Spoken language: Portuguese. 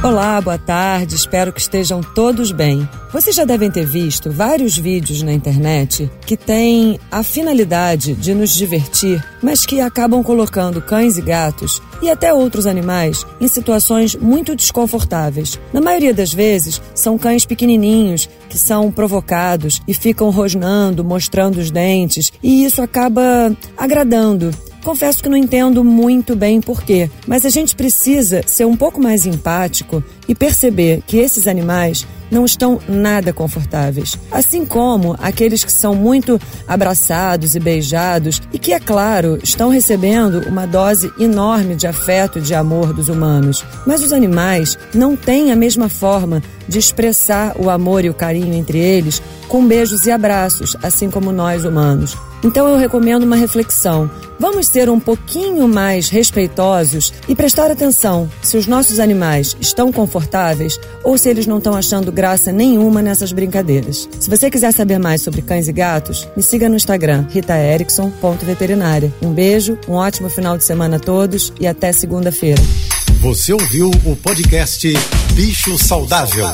Olá, boa tarde, espero que estejam todos bem. Vocês já devem ter visto vários vídeos na internet que têm a finalidade de nos divertir, mas que acabam colocando cães e gatos e até outros animais em situações muito desconfortáveis. Na maioria das vezes, são cães pequenininhos que são provocados e ficam rosnando, mostrando os dentes, e isso acaba agradando Confesso que não entendo muito bem porquê, mas a gente precisa ser um pouco mais empático e perceber que esses animais não estão nada confortáveis. Assim como aqueles que são muito abraçados e beijados e que, é claro, estão recebendo uma dose enorme de afeto e de amor dos humanos. Mas os animais não têm a mesma forma de expressar o amor e o carinho entre eles com beijos e abraços, assim como nós humanos. Então eu recomendo uma reflexão. Vamos ser um pouquinho mais respeitosos e prestar atenção se os nossos animais estão confortáveis ou se eles não estão achando graça nenhuma nessas brincadeiras. Se você quiser saber mais sobre cães e gatos, me siga no Instagram, ritaerickson.veterinária. Um beijo, um ótimo final de semana a todos e até segunda-feira. Você ouviu o podcast Bicho Saudável.